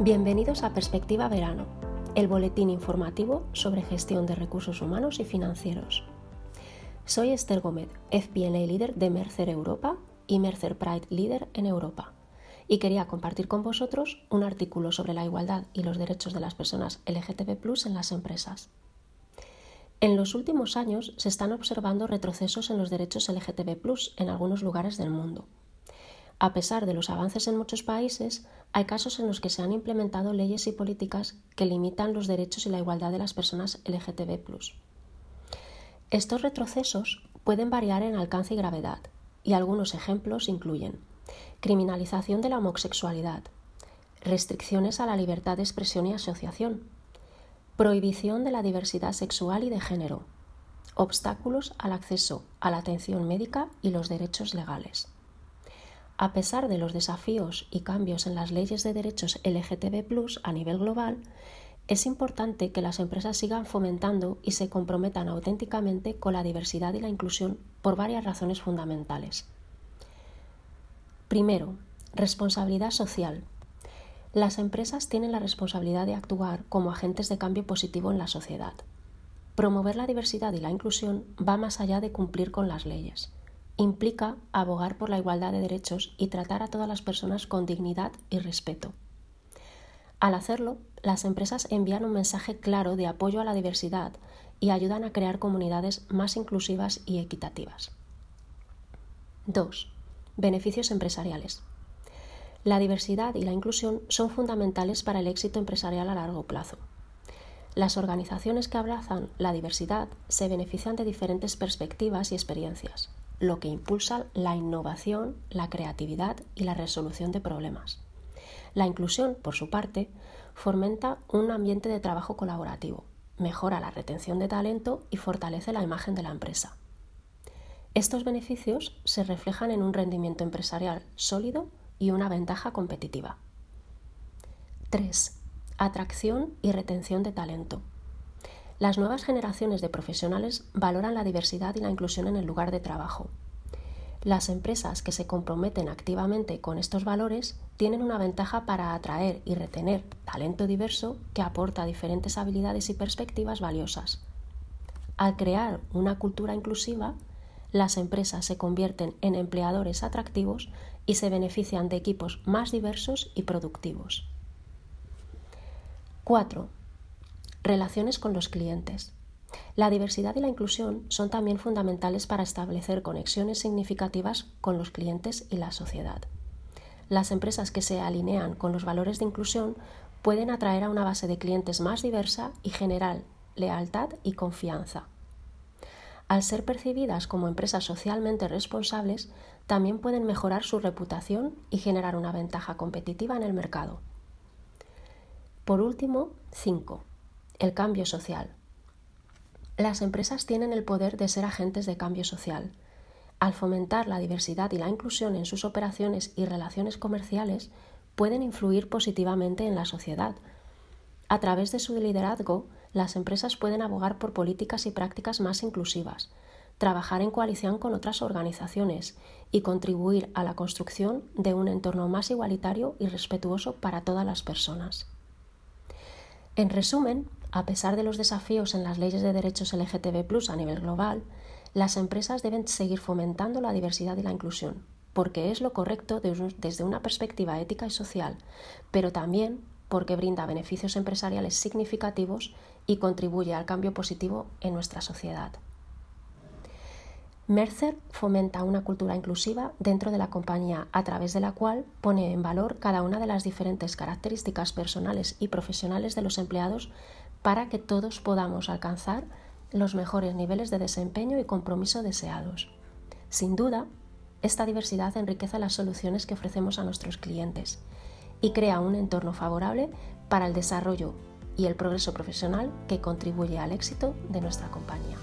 Bienvenidos a Perspectiva Verano, el boletín informativo sobre gestión de recursos humanos y financieros. Soy Esther Gómez, FP&A Líder de Mercer Europa y Mercer Pride Líder en Europa, y quería compartir con vosotros un artículo sobre la igualdad y los derechos de las personas LGTB+ en las empresas. En los últimos años se están observando retrocesos en los derechos LGTB+ en algunos lugares del mundo. A pesar de los avances en muchos países, hay casos en los que se han implementado leyes y políticas que limitan los derechos y la igualdad de las personas LGTB. Estos retrocesos pueden variar en alcance y gravedad, y algunos ejemplos incluyen criminalización de la homosexualidad, restricciones a la libertad de expresión y asociación, prohibición de la diversidad sexual y de género, obstáculos al acceso a la atención médica y los derechos legales. A pesar de los desafíos y cambios en las leyes de derechos LGTB a nivel global, es importante que las empresas sigan fomentando y se comprometan auténticamente con la diversidad y la inclusión por varias razones fundamentales. Primero, responsabilidad social. Las empresas tienen la responsabilidad de actuar como agentes de cambio positivo en la sociedad. Promover la diversidad y la inclusión va más allá de cumplir con las leyes implica abogar por la igualdad de derechos y tratar a todas las personas con dignidad y respeto. Al hacerlo, las empresas envían un mensaje claro de apoyo a la diversidad y ayudan a crear comunidades más inclusivas y equitativas. 2. Beneficios empresariales. La diversidad y la inclusión son fundamentales para el éxito empresarial a largo plazo. Las organizaciones que abrazan la diversidad se benefician de diferentes perspectivas y experiencias, lo que impulsa la innovación, la creatividad y la resolución de problemas. La inclusión, por su parte, fomenta un ambiente de trabajo colaborativo, mejora la retención de talento y fortalece la imagen de la empresa. Estos beneficios se reflejan en un rendimiento empresarial sólido y una ventaja competitiva. 3. Atracción y retención de talento. Las nuevas generaciones de profesionales valoran la diversidad y la inclusión en el lugar de trabajo. Las empresas que se comprometen activamente con estos valores tienen una ventaja para atraer y retener talento diverso que aporta diferentes habilidades y perspectivas valiosas. Al crear una cultura inclusiva, las empresas se convierten en empleadores atractivos y se benefician de equipos más diversos y productivos. 4. Relaciones con los clientes. La diversidad y la inclusión son también fundamentales para establecer conexiones significativas con los clientes y la sociedad. Las empresas que se alinean con los valores de inclusión pueden atraer a una base de clientes más diversa y generar lealtad y confianza. Al ser percibidas como empresas socialmente responsables, también pueden mejorar su reputación y generar una ventaja competitiva en el mercado. Por último, 5 el cambio social. Las empresas tienen el poder de ser agentes de cambio social. Al fomentar la diversidad y la inclusión en sus operaciones y relaciones comerciales, pueden influir positivamente en la sociedad. A través de su liderazgo, las empresas pueden abogar por políticas y prácticas más inclusivas, trabajar en coalición con otras organizaciones y contribuir a la construcción de un entorno más igualitario y respetuoso para todas las personas. En resumen, a pesar de los desafíos en las leyes de derechos LGTB a nivel global, las empresas deben seguir fomentando la diversidad y la inclusión, porque es lo correcto desde una perspectiva ética y social, pero también porque brinda beneficios empresariales significativos y contribuye al cambio positivo en nuestra sociedad. Mercer fomenta una cultura inclusiva dentro de la compañía a través de la cual pone en valor cada una de las diferentes características personales y profesionales de los empleados para que todos podamos alcanzar los mejores niveles de desempeño y compromiso deseados. Sin duda, esta diversidad enriquece las soluciones que ofrecemos a nuestros clientes y crea un entorno favorable para el desarrollo y el progreso profesional que contribuye al éxito de nuestra compañía.